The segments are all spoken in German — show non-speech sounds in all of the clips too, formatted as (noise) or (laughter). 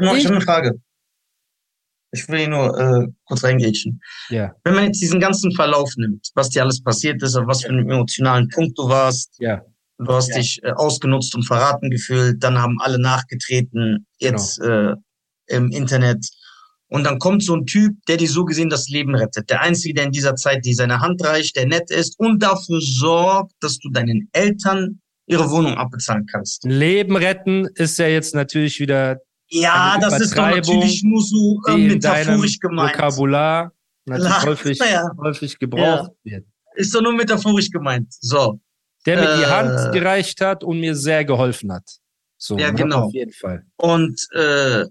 Ich habe eine Frage. Ich will hier nur äh, kurz reingrätschen. Ja. Wenn man jetzt diesen ganzen Verlauf nimmt, was dir alles passiert ist, auf was für einem emotionalen Punkt du warst, Ja. du hast Ja. dich äh, ausgenutzt und verraten gefühlt, dann haben alle nachgetreten, jetzt Genau. äh, im Internet. Und dann kommt so ein Typ, der dir so gesehen das Leben rettet. Der Einzige, der in dieser Zeit dir seine Hand reicht, der nett ist und dafür sorgt, dass du deinen Eltern ihre Wohnung abbezahlen kannst. Leben retten ist ja jetzt natürlich wieder Ja, das ist doch natürlich nur so äh, die metaphorisch gemeint. Vokabular natürlich häufig, ja. häufig gebraucht wird. Ist doch nur metaphorisch gemeint. So. Der mir die Äh. Hand gereicht hat und mir sehr geholfen hat. So, Ja, ne, genau. Auf jeden Fall. Und äh,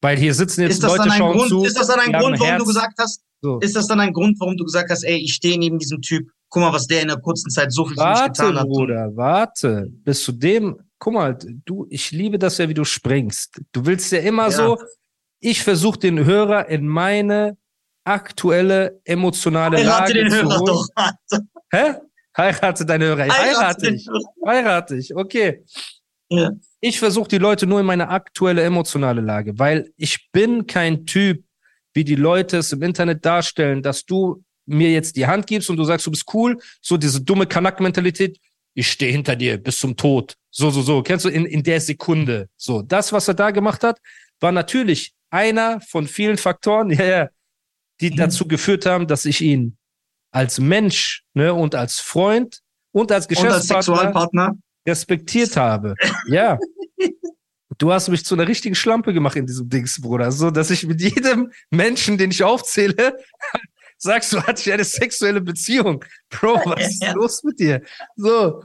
Weil hier sitzen jetzt Leute schauen Grund, zu. ist das dann ein die Grund, warum Herz. du gesagt hast, So. ist das dann ein Grund, warum du gesagt hast, ey, ich stehe neben diesem Typ, guck mal, was der in der kurzen Zeit so viel für mich Warte, getan hat. Bruder, warte. Bis zu dem, guck mal, du, ich liebe das ja, wie du springst. Du willst ja immer Ja. so, ich versuche den Hörer in meine aktuelle emotionale Heirate Lage den zu Hörer holen. doch. Alter. Hä? Heirate deine Hörer. Ich Heirate heirate. Hörer. Heirate dich. Okay. Ja. Ich versuche die Leute nur in meine aktuelle emotionale Lage, weil ich bin kein Typ, wie die Leute es im Internet darstellen, dass du mir jetzt die Hand gibst und du sagst, du bist cool, so diese dumme Kanack-Mentalität, ich stehe hinter dir bis zum Tod. So, so, so. Kennst du in, in der Sekunde. So, das, was er da gemacht hat, war natürlich einer von vielen Faktoren, (laughs) ja, ja, die Mhm. dazu geführt haben, dass ich ihn als Mensch ne, und als Freund und als Und als Geschäftspartner Sexualpartner. respektiert habe. Ja. Du hast mich zu einer richtigen Schlampe gemacht in diesem Dings, Bruder. So, dass ich mit jedem Menschen, den ich aufzähle, (laughs) sagst du, hatte ich eine sexuelle Beziehung. Bro, was ist Ja. (laughs) los mit dir? So.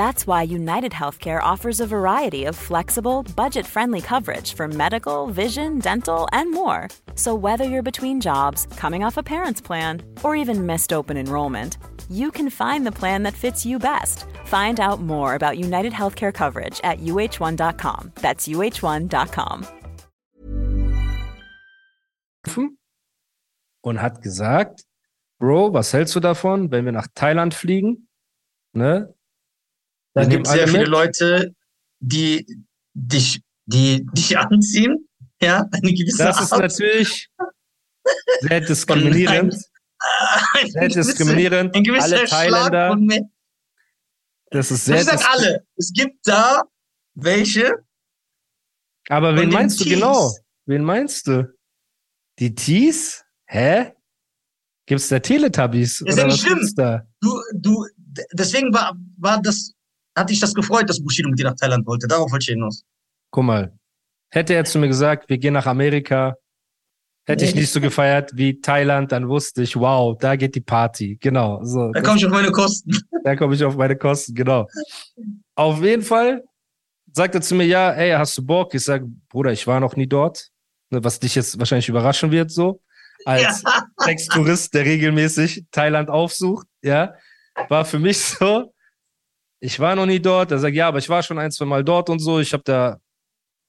That's why United Healthcare offers a variety of flexible, budget friendly coverage for medical, vision, dental, and more. So, whether you're between jobs, coming off a parent's plan, or even missed open enrollment, you can find the plan that fits you best. Find out more about United Healthcare coverage at uh1.com. That's uh1.com. und hat gesagt, Bro, was hältst du davon, wenn wir nach Thailand fliegen? Ne? Da gibt es sehr viele mit. Leute, die dich, die dich anziehen. Ja, eine gewisse Das ist Art. natürlich sehr (laughs) diskriminierend. Eine sehr gewisse- diskriminierend. Ein gewisser Alle Thailänder, das ist sehr Ich sag alle. Es gibt da welche. Aber wen meinst du Tees. genau? Wen meinst du? Die Tees? Hä? Gibt's da Teletubbies? Ist ja nicht schlimm. da? Du, du, deswegen war, war das, hat dich das gefreut, dass Bushido mit dir nach Thailand wollte. Darauf wollte ich hinaus. Guck mal. Hätte er zu mir gesagt, wir gehen nach Amerika, hätte ich nicht so gefeiert wie Thailand, dann wusste ich, wow, da geht die Party. Genau. So, Da komme ich auf meine Kosten. (laughs) Da komme ich auf meine Kosten, genau. Auf jeden Fall sagt er zu mir, ja, ey, hast du Bock? Ich sage, Bruder, ich war noch nie dort. Ne, Was dich jetzt wahrscheinlich überraschen wird, so. Als Ja. Ex-Tourist, der regelmäßig Thailand aufsucht, ja. War für mich so, ich war noch nie dort. Er sagt, ja, aber ich war schon ein, zwei Mal dort und so. Ich habe da,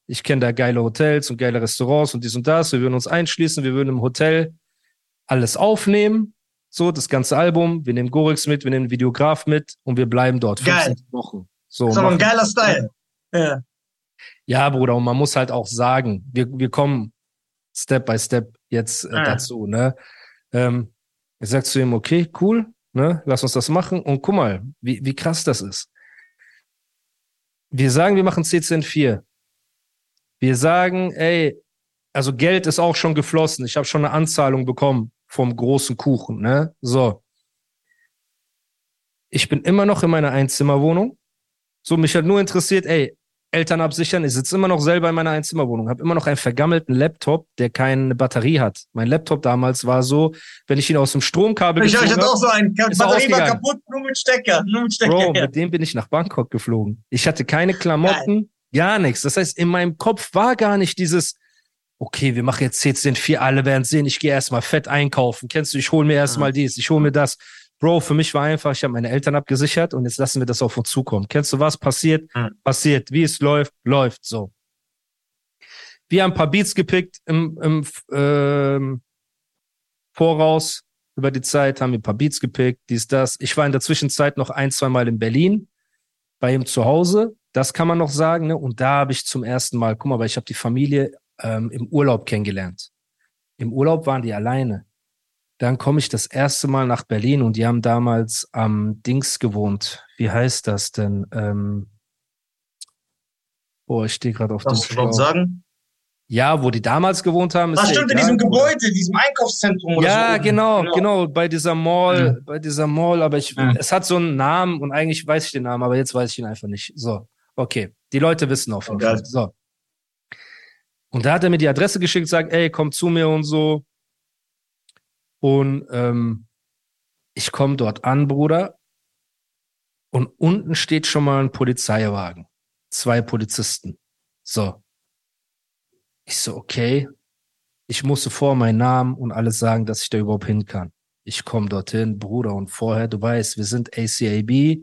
ich kenne da geile Hotels und geile Restaurants und dies und das. Wir würden uns einschließen, wir würden im Hotel alles aufnehmen. So, das ganze Album. Wir nehmen Gorix mit, wir nehmen Videograf mit und wir bleiben dort. fünf, Geil. Wochen. So, Das ist aber ein geiler Style. Ja. ja, Bruder, und man muss halt auch sagen, wir, wir kommen Step by Step jetzt äh, Ah. dazu, ne? Ähm, ich sag zu ihm, okay, cool, ne? Lass uns das machen. Und guck mal, wie, wie krass das ist. Wir sagen, wir machen CCN4. Wir sagen, ey, also Geld ist auch schon geflossen. Ich habe schon eine Anzahlung bekommen vom großen Kuchen, ne? So. Ich bin immer noch in meiner Einzimmerwohnung. So, mich hat nur interessiert, ey, Eltern absichern. Ich sitze immer noch selber in meiner Einzimmerwohnung, habe immer noch einen vergammelten Laptop, der keine Batterie hat. Mein Laptop damals war so, wenn ich ihn aus dem Stromkabel Ich, ich gezogen hatte auch so einen. Er Batterie war kaputt, nur mit Stecker. Nur mit Stecker. Bro, ja. mit dem bin ich nach Bangkok geflogen. Ich hatte keine Klamotten, gar nichts. Das heißt, in meinem Kopf war gar nicht dieses, okay, wir machen jetzt CCN4, alle werden sehen, ich gehe erstmal fett einkaufen. Kennst du, ich hole mir erstmal dies, ich hole mir das. Bro, für mich war einfach, ich habe meine Eltern abgesichert und jetzt lassen wir das auf uns zukommen. Kennst du was? Passiert, Mhm. passiert. Wie es läuft, läuft so. Wir haben ein paar Beats gepickt im, im ähm, Voraus über die Zeit, haben wir ein paar Beats gepickt, dies, das. Ich war in der Zwischenzeit noch ein, zwei Mal in Berlin bei ihm zu Hause. Das kann man noch sagen. Ne? Und da habe ich zum ersten Mal, guck mal, weil ich habe die Familie ähm, im Urlaub kennengelernt. Im Urlaub waren die alleine. Dann komme ich das erste Mal nach Berlin und die haben damals am Dings gewohnt. Wie heißt das denn? Ähm, oh, ich stehe gerade auf dem du überhaupt Schlauch. sagen? Ja, wo die damals gewohnt haben. Ist ja stimmt, in diesem Gebäude, diesem Einkaufszentrum oder Ja, so. genau, genau, bei dieser Mall, Mhm. bei dieser Mall, aber ich, Ja. es hat so einen Namen und eigentlich weiß ich den Namen, aber jetzt weiß ich ihn einfach nicht. So, okay. Die Leute wissen auf jeden. Fall. So. Und da hat er mir die Adresse geschickt, sagt, ey, komm zu mir und so. Und ähm, ich komme dort an, Bruder. Und unten steht schon mal ein Polizeiwagen. Zwei Polizisten. So. Ich so, okay. Ich musste vor meinen Namen und alles sagen, dass ich da überhaupt hin kann. Ich komme dorthin, Bruder, und vorher, du weißt, wir sind ACAB,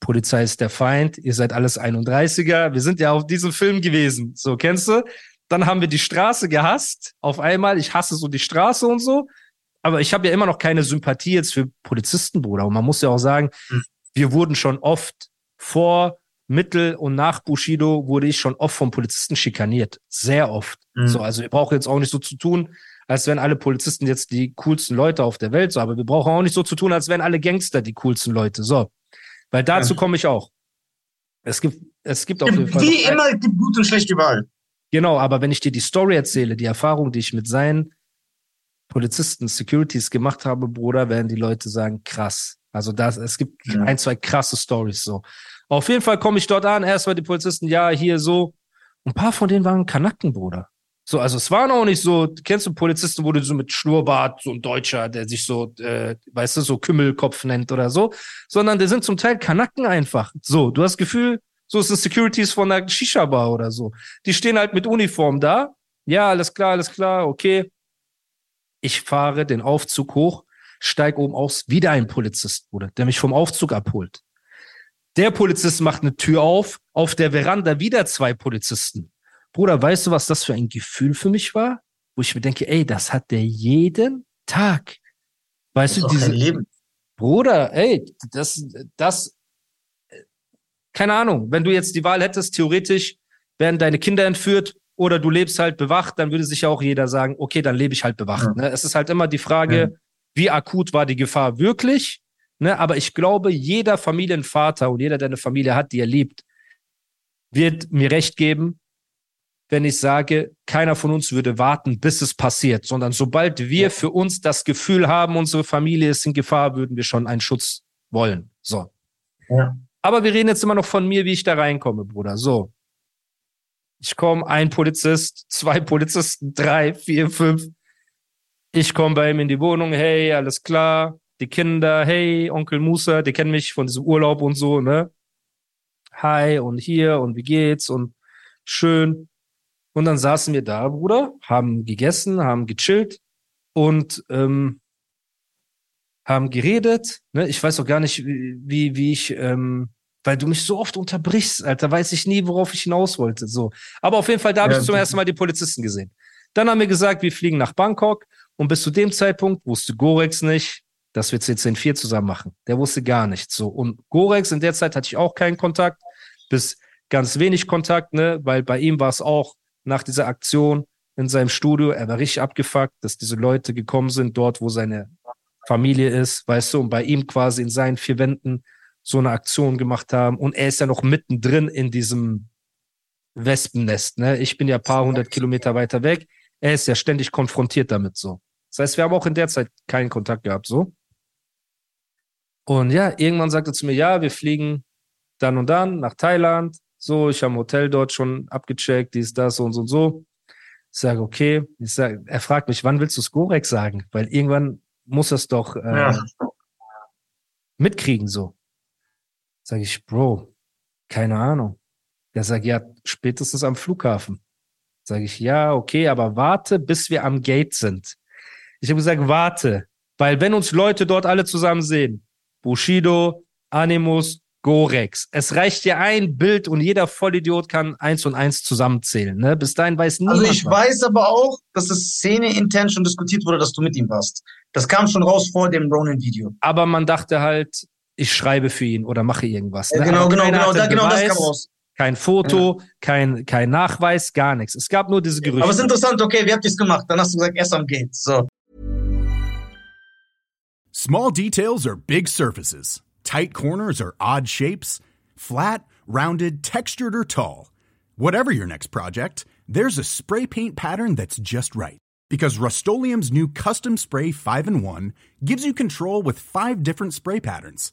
Polizei ist der Feind, ihr seid alles 31er, wir sind ja auf diesem Film gewesen. So, kennst du? Dann haben wir die Straße gehasst. Auf einmal, ich hasse so die Straße und so. Aber ich habe ja immer noch keine Sympathie jetzt für Polizisten, Bruder. Und man muss ja auch sagen, Hm. wir wurden schon oft vor, mittel und nach Bushido wurde ich schon oft vom Polizisten schikaniert. Sehr oft. Mhm. So, also wir brauchen jetzt auch nicht so zu tun, als wären alle Polizisten jetzt die coolsten Leute auf der Welt. So, aber wir brauchen auch nicht so zu tun, als wären alle Gangster die coolsten Leute. So. Weil dazu Ja. komme ich auch. Es gibt, es gibt auf jeden Fall. wie immer, gibt gut und schlecht überall. Genau, aber wenn ich dir die Story erzähle, die Erfahrung, die ich mit seinen Polizisten, Securities gemacht habe, Bruder, werden die Leute sagen, krass. Also das, es gibt Ja. ein, zwei krasse Stories so. Auf jeden Fall komme ich dort an, erstmal die Polizisten, ja, hier so. Ein paar von denen waren Kanaken, Bruder. So, also es waren auch nicht so, kennst du Polizisten, wo du so mit Schnurrbart, so ein Deutscher, der sich so, äh, weißt du, so Kümmelkopf nennt oder so, sondern die sind zum Teil Kanaken einfach. So, du hast das Gefühl, so ist es Securities von der Shisha-Bar oder so. Die stehen halt mit Uniform da. Ja, alles klar, alles klar, okay. Ich fahre den Aufzug hoch, steig oben aus, wieder ein Polizist, Bruder, der mich vom Aufzug abholt. Der Polizist macht eine Tür auf, auf der Veranda wieder zwei Polizisten. Bruder, weißt du, was das für ein Gefühl für mich war? Wo ich mir denke, ey, das hat der jeden Tag. Weißt Das du, diese, Leben. Bruder, ey, das, das, äh, keine Ahnung, wenn du jetzt die Wahl hättest, theoretisch werden deine Kinder entführt oder du lebst halt bewacht, dann würde sich ja auch jeder sagen, okay, dann lebe ich halt bewacht. Ja. Ne? Es ist halt immer die Frage, Ja. wie akut war die Gefahr wirklich? Ne? Aber ich glaube, jeder Familienvater und jeder, der eine Familie hat, die er liebt, wird mir recht geben, wenn ich sage, keiner von uns würde warten, bis es passiert, sondern sobald wir Ja. für uns das Gefühl haben, unsere Familie ist in Gefahr, würden wir schon einen Schutz wollen. So. Ja. Aber wir reden jetzt immer noch von mir, wie ich da reinkomme, Bruder. So. Ich komme, ein Polizist, zwei Polizisten, drei, vier, fünf. Ich komme bei ihm in die Wohnung, hey, alles klar. Die Kinder, hey, Onkel Musa, die kennen mich von diesem Urlaub und so, ne? Hi und hier und wie geht's und schön. Und dann saßen wir da, Bruder, haben gegessen, haben gechillt und ähm, haben geredet. Ne? Ich weiß auch gar nicht, wie, wie, ich, ähm, weil du mich so oft unterbrichst, Alter, weiß ich nie, worauf ich hinaus wollte. So. Aber auf jeden Fall, da habe Ja, ich zum ersten Mal die Polizisten gesehen. Dann haben wir gesagt, wir fliegen nach Bangkok und bis zu dem Zeitpunkt wusste Gorex nicht, dass wir CCN4 zusammen machen. Der wusste gar nichts. So. Und Gorex in der Zeit hatte ich auch keinen Kontakt, bis ganz wenig Kontakt, ne, weil bei ihm war es auch nach dieser Aktion in seinem Studio, er war richtig abgefuckt, dass diese Leute gekommen sind, dort, wo seine Familie ist, weißt du, und bei ihm quasi in seinen vier Wänden so eine Aktion gemacht haben. Und er ist ja noch mittendrin in diesem Wespennest, ne? Ich bin ja ein paar hundert Kilometer weiter weg. Er ist ja ständig konfrontiert damit, so. Das heißt, wir haben auch in der Zeit keinen Kontakt gehabt, so. Und ja, irgendwann sagte er zu mir, ja, wir fliegen dann und dann nach Thailand. So, ich habe ein Hotel dort schon abgecheckt, dies, das, so und so und so. Ich sage, okay. Ich sag, er fragt mich, wann willst du Skorek sagen? Weil irgendwann muss das doch äh, Ja. mitkriegen, so. Sage ich, Bro, keine Ahnung. Der sagt, ja, spätestens am Flughafen. Sage ich, ja, okay, aber warte, bis wir am Gate sind. Ich habe gesagt, warte, weil wenn uns Leute dort alle zusammen sehen, Bushido, Animus, Gorex. Es reicht dir ein Bild und jeder Vollidiot kann eins und eins zusammenzählen. Ne? Bis dahin weiß niemand. Also ich was. weiß aber auch, dass es Szene intern schon diskutiert wurde, dass du mit ihm warst. Das kam schon raus vor dem Ronin-Video. Aber man dachte halt, ich schreibe für ihn oder mache irgendwas. Ja, genau, genau, genau, da, genau das kam raus. Kein Foto, kein, kein Nachweis, gar nichts. Es gab nur diese Gerüchte. Aber es ist interessant, okay, wie habt ihr es gemacht? Dann hast du gesagt, erst am Gate. So. Small details are big surfaces. Tight corners are odd shapes. Flat, rounded, textured, or tall. Whatever your next project, there's a spray paint pattern that's just right. Because Rust new Custom Spray 5 in 1 gives you control with five different spray patterns.